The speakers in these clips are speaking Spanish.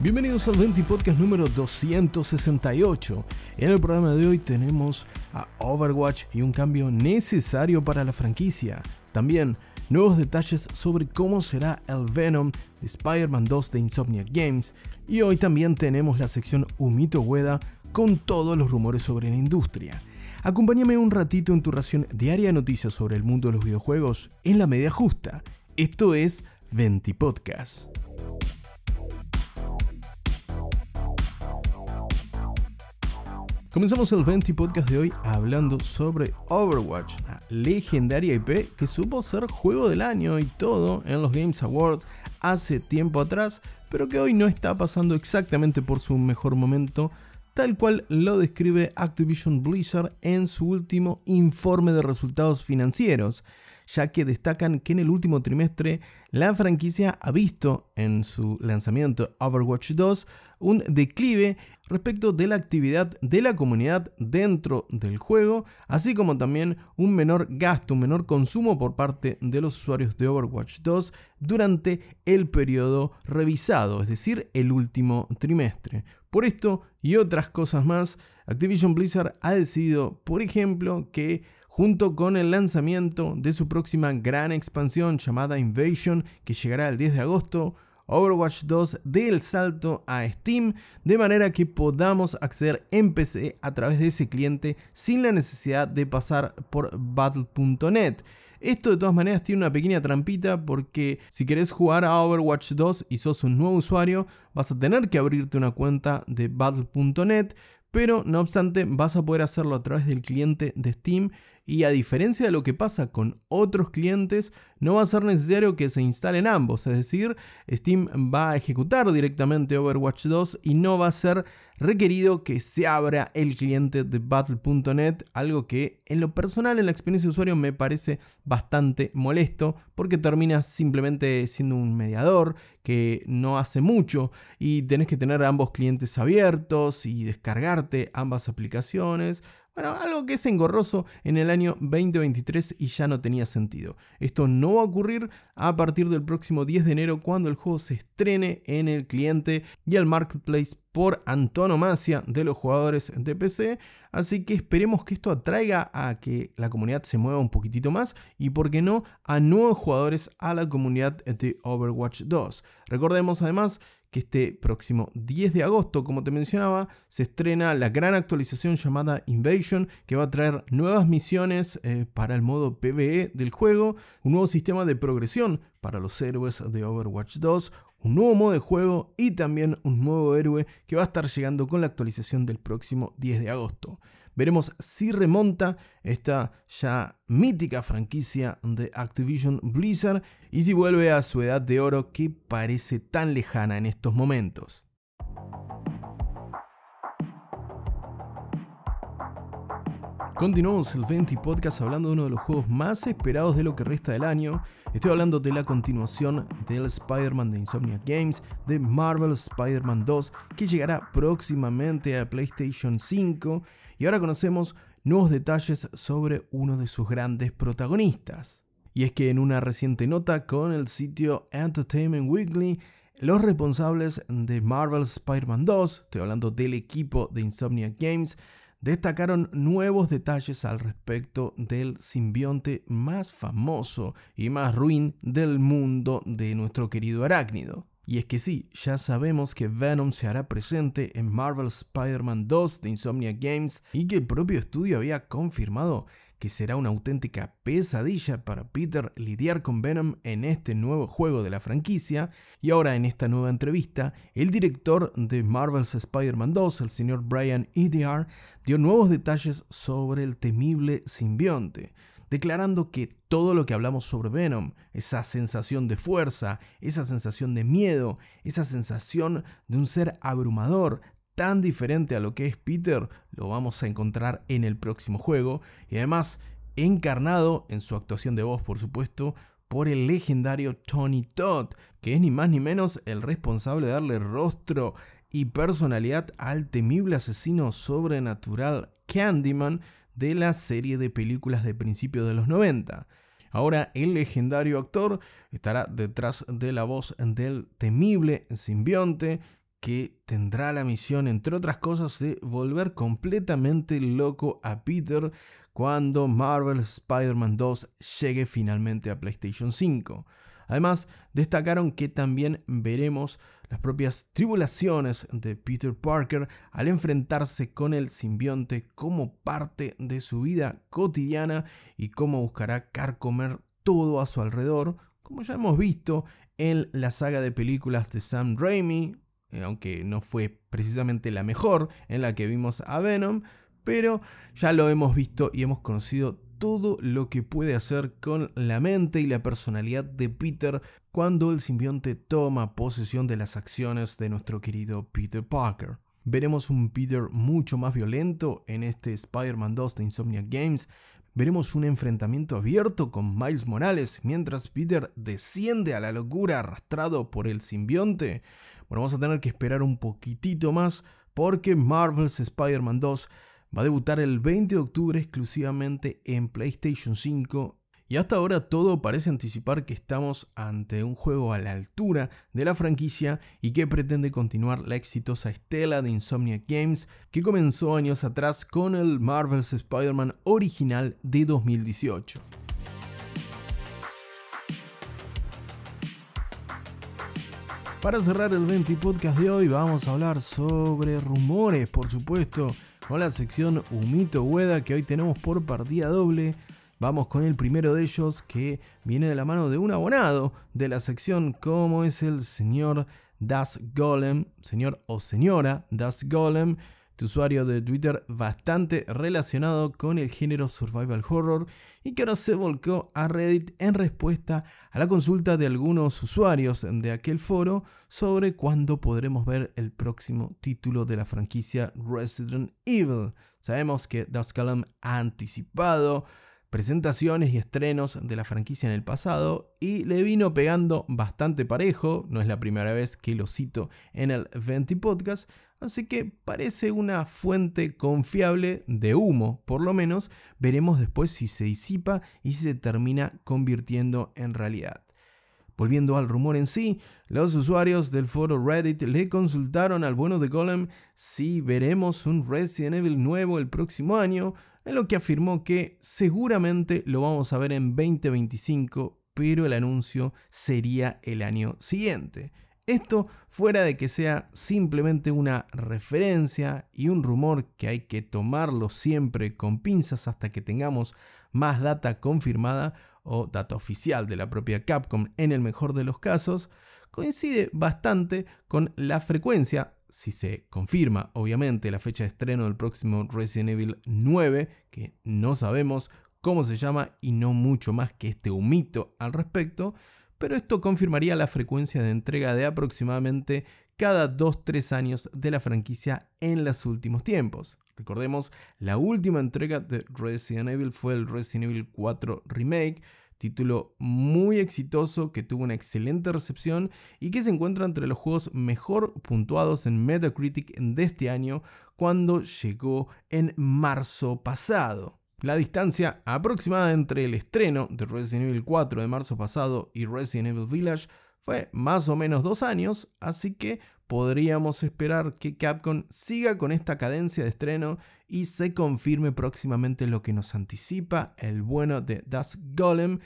Bienvenidos al 20 Podcast número 268. En el programa de hoy tenemos a Overwatch y un cambio necesario para la franquicia. También nuevos detalles sobre cómo será el Venom de Spider-Man 2 de Insomniac Games. Y hoy también tenemos la sección Humito Hueda con todos los rumores sobre la industria. Acompáñame un ratito en tu ración diaria de noticias sobre el mundo de los videojuegos en la media justa. Esto es 20 Podcast. Comenzamos el 20 podcast de hoy hablando sobre Overwatch, la legendaria IP que supo ser juego del año y todo en los Games Awards hace tiempo atrás, pero que hoy no está pasando exactamente por su mejor momento, tal cual lo describe Activision Blizzard en su último informe de resultados financieros, ya que destacan que en el último trimestre la franquicia ha visto en su lanzamiento Overwatch 2 un declive respecto de la actividad de la comunidad dentro del juego, así como también un menor gasto, un menor consumo por parte de los usuarios de Overwatch 2 durante el periodo revisado, es decir, el último trimestre. Por esto y otras cosas más, Activision Blizzard ha decidido, por ejemplo, que junto con el lanzamiento de su próxima gran expansión llamada Invasion, que llegará el 10 de agosto, Overwatch 2 dé el salto a Steam de manera que podamos acceder en PC a través de ese cliente sin la necesidad de pasar por battle.net. Esto de todas maneras tiene una pequeña trampita porque si querés jugar a Overwatch 2 y sos un nuevo usuario, vas a tener que abrirte una cuenta de battle.net, pero no obstante vas a poder hacerlo a través del cliente de Steam y a diferencia de lo que pasa con otros clientes, no va a ser necesario que se instalen ambos, es decir, Steam va a ejecutar directamente Overwatch 2 y no va a ser requerido que se abra el cliente de battle.net, algo que en lo personal en la experiencia de usuario me parece bastante molesto porque termina simplemente siendo un mediador que no hace mucho y tenés que tener ambos clientes abiertos y descargarte ambas aplicaciones bueno, algo que es engorroso en el año 2023 y ya no tenía sentido. Esto no va a ocurrir a partir del próximo 10 de enero cuando el juego se estrene en el cliente y el marketplace por antonomasia de los jugadores de PC. Así que esperemos que esto atraiga a que la comunidad se mueva un poquitito más y, por qué no, a nuevos jugadores a la comunidad de Overwatch 2. Recordemos además que este próximo 10 de agosto, como te mencionaba, se estrena la gran actualización llamada Invasion, que va a traer nuevas misiones eh, para el modo PvE del juego, un nuevo sistema de progresión para los héroes de Overwatch 2, un nuevo modo de juego y también un nuevo héroe que va a estar llegando con la actualización del próximo 10 de agosto. Veremos si remonta esta ya mítica franquicia de Activision Blizzard y si vuelve a su edad de oro que parece tan lejana en estos momentos. Continuamos el 20 Podcast hablando de uno de los juegos más esperados de lo que resta del año. Estoy hablando de la continuación del Spider-Man de Insomnia Games, de Marvel Spider-Man 2, que llegará próximamente a PlayStation 5. Y ahora conocemos nuevos detalles sobre uno de sus grandes protagonistas. Y es que en una reciente nota con el sitio Entertainment Weekly, los responsables de Marvel Spider-Man 2, estoy hablando del equipo de Insomnia Games, destacaron nuevos detalles al respecto del simbionte más famoso y más ruin del mundo de nuestro querido arácnido. Y es que sí, ya sabemos que Venom se hará presente en Marvel Spider-Man 2 de Insomnia Games y que el propio estudio había confirmado que será una auténtica pesadilla para Peter lidiar con Venom en este nuevo juego de la franquicia. Y ahora en esta nueva entrevista, el director de Marvel's Spider-Man 2, el señor Brian EDR, dio nuevos detalles sobre el temible simbionte declarando que todo lo que hablamos sobre Venom, esa sensación de fuerza, esa sensación de miedo, esa sensación de un ser abrumador, tan diferente a lo que es Peter, lo vamos a encontrar en el próximo juego y además encarnado en su actuación de voz, por supuesto, por el legendario Tony Todd, que es ni más ni menos el responsable de darle rostro y personalidad al temible asesino sobrenatural Candyman de la serie de películas de principios de los 90. Ahora el legendario actor estará detrás de la voz del temible simbionte que tendrá la misión, entre otras cosas, de volver completamente loco a Peter cuando Marvel Spider-Man 2 llegue finalmente a PlayStation 5. Además, destacaron que también veremos las propias tribulaciones de Peter Parker al enfrentarse con el simbionte como parte de su vida cotidiana y cómo buscará carcomer todo a su alrededor, como ya hemos visto en la saga de películas de Sam Raimi, aunque no fue precisamente la mejor en la que vimos a Venom, pero ya lo hemos visto y hemos conocido todo lo que puede hacer con la mente y la personalidad de Peter cuando el simbionte toma posesión de las acciones de nuestro querido Peter Parker. Veremos un Peter mucho más violento en este Spider-Man 2 de Insomniac Games. Veremos un enfrentamiento abierto con Miles Morales mientras Peter desciende a la locura arrastrado por el simbionte. Bueno, vamos a tener que esperar un poquitito más porque Marvel's Spider-Man 2 Va a debutar el 20 de octubre exclusivamente en PlayStation 5 y hasta ahora todo parece anticipar que estamos ante un juego a la altura de la franquicia y que pretende continuar la exitosa estela de Insomniac Games que comenzó años atrás con el Marvel's Spider-Man original de 2018. Para cerrar el 20 podcast de hoy vamos a hablar sobre rumores, por supuesto, con la sección Humito Hueda que hoy tenemos por partida doble. Vamos con el primero de ellos que viene de la mano de un abonado de la sección como es el señor Das Golem, señor o señora Das Golem, usuario de Twitter bastante relacionado con el género survival horror y que ahora se volcó a Reddit en respuesta a la consulta de algunos usuarios de aquel foro sobre cuándo podremos ver el próximo título de la franquicia Resident Evil. Sabemos que Duskellum ha anticipado presentaciones y estrenos de la franquicia en el pasado y le vino pegando bastante parejo, no es la primera vez que lo cito en el Venti Podcast, así que parece una fuente confiable de humo, por lo menos veremos después si se disipa y si se termina convirtiendo en realidad. Volviendo al rumor en sí, los usuarios del foro Reddit le consultaron al bueno de Golem si veremos un Resident Evil nuevo el próximo año, en lo que afirmó que seguramente lo vamos a ver en 2025, pero el anuncio sería el año siguiente. Esto fuera de que sea simplemente una referencia y un rumor que hay que tomarlo siempre con pinzas hasta que tengamos más data confirmada o data oficial de la propia Capcom en el mejor de los casos, coincide bastante con la frecuencia, si se confirma obviamente la fecha de estreno del próximo Resident Evil 9, que no sabemos cómo se llama y no mucho más que este humito al respecto, pero esto confirmaría la frecuencia de entrega de aproximadamente cada 2-3 años de la franquicia en los últimos tiempos. Recordemos, la última entrega de Resident Evil fue el Resident Evil 4 Remake, título muy exitoso que tuvo una excelente recepción y que se encuentra entre los juegos mejor puntuados en Metacritic de este año cuando llegó en marzo pasado. La distancia aproximada entre el estreno de Resident Evil 4 de marzo pasado y Resident Evil Village fue más o menos dos años, así que podríamos esperar que Capcom siga con esta cadencia de estreno y se confirme próximamente lo que nos anticipa el bueno de Dusk Golem,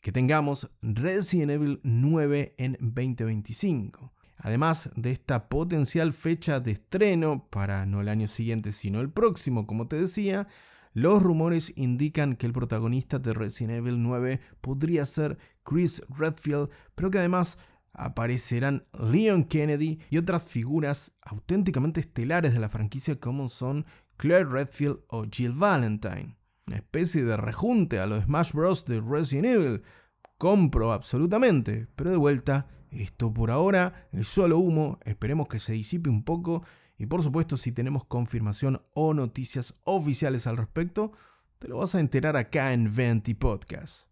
que tengamos Resident Evil 9 en 2025. Además de esta potencial fecha de estreno para no el año siguiente sino el próximo, como te decía, los rumores indican que el protagonista de Resident Evil 9 podría ser Chris Redfield, pero que además aparecerán Leon Kennedy y otras figuras auténticamente estelares de la franquicia como son Claire Redfield o Jill Valentine. Una especie de rejunte a los Smash Bros. de Resident Evil. Compro absolutamente, pero de vuelta, esto por ahora es solo humo, esperemos que se disipe un poco y por supuesto, si tenemos confirmación o noticias oficiales al respecto, te lo vas a enterar acá en Venti Podcast.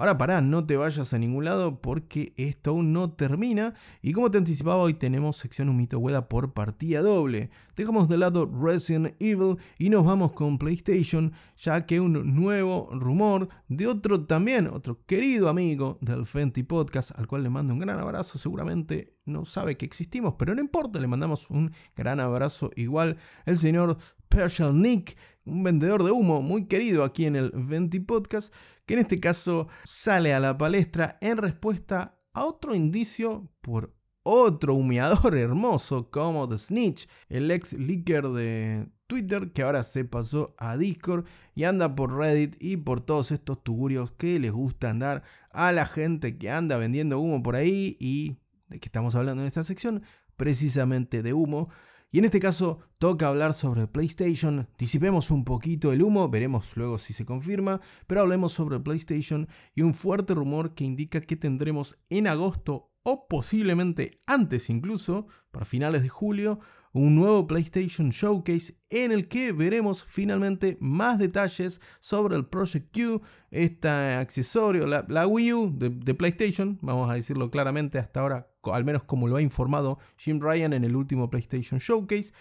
Ahora pará, no te vayas a ningún lado porque esto aún no termina. Y como te anticipaba, hoy tenemos sección Humito Hueda por partida doble. Dejamos de lado Resident Evil y nos vamos con PlayStation, ya que un nuevo rumor de otro también, otro querido amigo del Fenty Podcast, al cual le mando un gran abrazo, seguramente no sabe que existimos, pero no importa, le mandamos un gran abrazo igual, el señor Special Nick, un vendedor de humo muy querido aquí en el Venti Podcast, que en este caso sale a la palestra en respuesta a otro indicio por otro humeador hermoso como The Snitch, el ex leaker de Twitter que ahora se pasó a Discord y anda por Reddit y por todos estos tugurios que les gusta andar a la gente que anda vendiendo humo por ahí y de que estamos hablando en esta sección, precisamente de humo. Y en este caso toca hablar sobre PlayStation, disipemos un poquito el humo, veremos luego si se confirma, pero hablemos sobre PlayStation y un fuerte rumor que indica que tendremos en agosto o posiblemente antes incluso, para finales de julio, un nuevo PlayStation Showcase en el que veremos finalmente más detalles sobre el Project Q, este accesorio, la, Wii U de, PlayStation, vamos a decirlo claramente hasta ahora, al menos como lo ha informado Jim Ryan en el último PlayStation Showcase.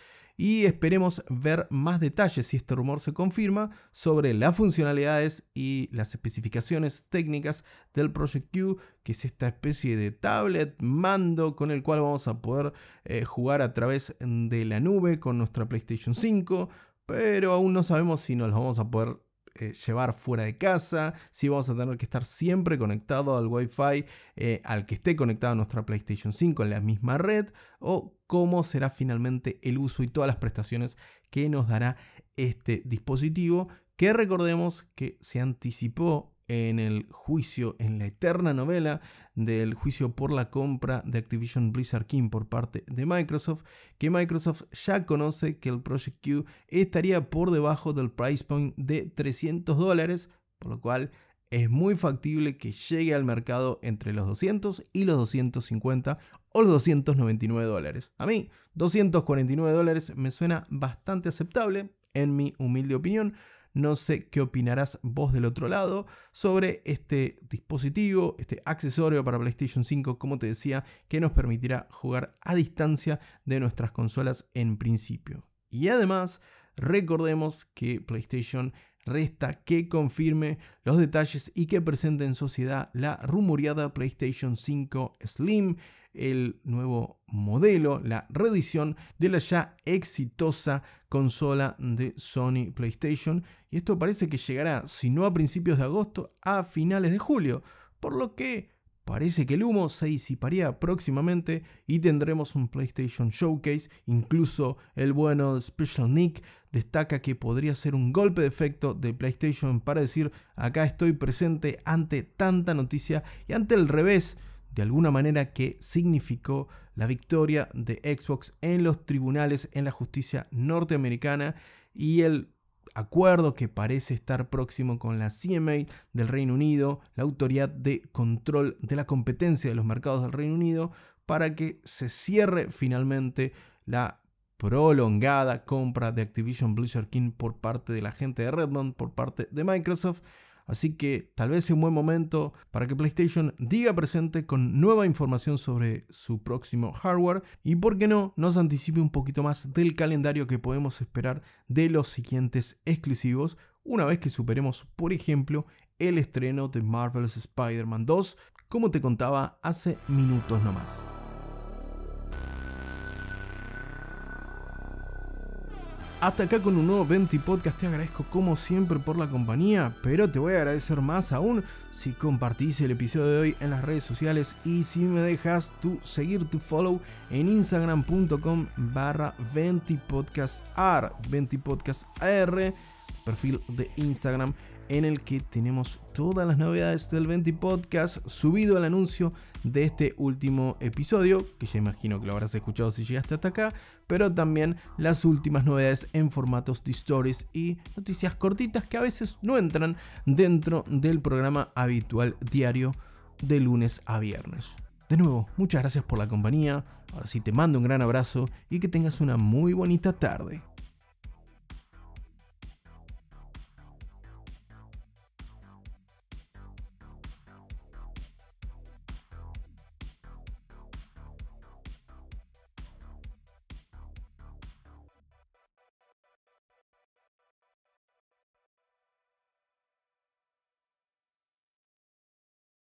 Y esperemos ver más detalles si este rumor se confirma sobre las funcionalidades y las especificaciones técnicas del Project Q, que es esta especie de tablet mando con el cual vamos a poder eh, jugar a través de la nube con nuestra PlayStation 5, pero aún no sabemos si nos lo vamos a poder eh, llevar fuera de casa, si vamos a tener que estar siempre conectado al Wi-Fi eh, al que esté conectado nuestra PlayStation 5 en la misma red, o cómo será finalmente el uso y todas las prestaciones que nos dará este dispositivo, que recordemos que se anticipó en el juicio, en la eterna novela del juicio por la compra de Activision Blizzard King por parte de Microsoft, que Microsoft ya conoce que el Project Q estaría por debajo del price point de 300 dólares, por lo cual es muy factible que llegue al mercado entre los 200 y los 250 o los 299 dólares. A mí, 249 dólares me suena bastante aceptable, en mi humilde opinión. No sé qué opinarás vos del otro lado sobre este dispositivo, este accesorio para PlayStation 5, como te decía, que nos permitirá jugar a distancia de nuestras consolas en principio. Y además, recordemos que PlayStation resta que confirme los detalles y que presente en sociedad la rumoreada PlayStation 5 Slim, el nuevo modelo, la reedición de la ya exitosa consola de Sony PlayStation. Y esto parece que llegará, si no a principios de agosto, a finales de julio. Por lo que parece que el humo se disiparía próximamente y tendremos un PlayStation Showcase. Incluso el bueno Special Nick destaca que podría ser un golpe de efecto de PlayStation para decir acá estoy presente ante tanta noticia y ante el revés de alguna manera que significó la victoria de Xbox en los tribunales en la justicia norteamericana y el acuerdo que parece estar próximo con la CMA del Reino Unido, la autoridad de control de la competencia de los mercados del Reino Unido, para que se cierre finalmente la prolongada compra de Activision Blizzard King por parte de la gente de Redmond, por parte de Microsoft Así que tal vez sea un buen momento para que PlayStation diga presente con nueva información sobre su próximo hardware y por qué no nos anticipe un poquito más del calendario que podemos esperar de los siguientes exclusivos una vez que superemos, por ejemplo, el estreno de Marvel's Spider-Man 2, como te contaba hace minutos nomás. Hasta acá con un nuevo 20 podcast, te agradezco como siempre por la compañía, pero te voy a agradecer más aún si compartís el episodio de hoy en las redes sociales y si me dejas tu seguir tu follow en instagram.com barra 20podcastar, 20podcastar, perfil de Instagram en el que tenemos todas las novedades del 20 Podcast, subido el anuncio de este último episodio, que ya imagino que lo habrás escuchado si llegaste hasta acá, pero también las últimas novedades en formatos de stories y noticias cortitas que a veces no entran dentro del programa habitual diario de lunes a viernes. De nuevo, muchas gracias por la compañía, ahora sí te mando un gran abrazo y que tengas una muy bonita tarde.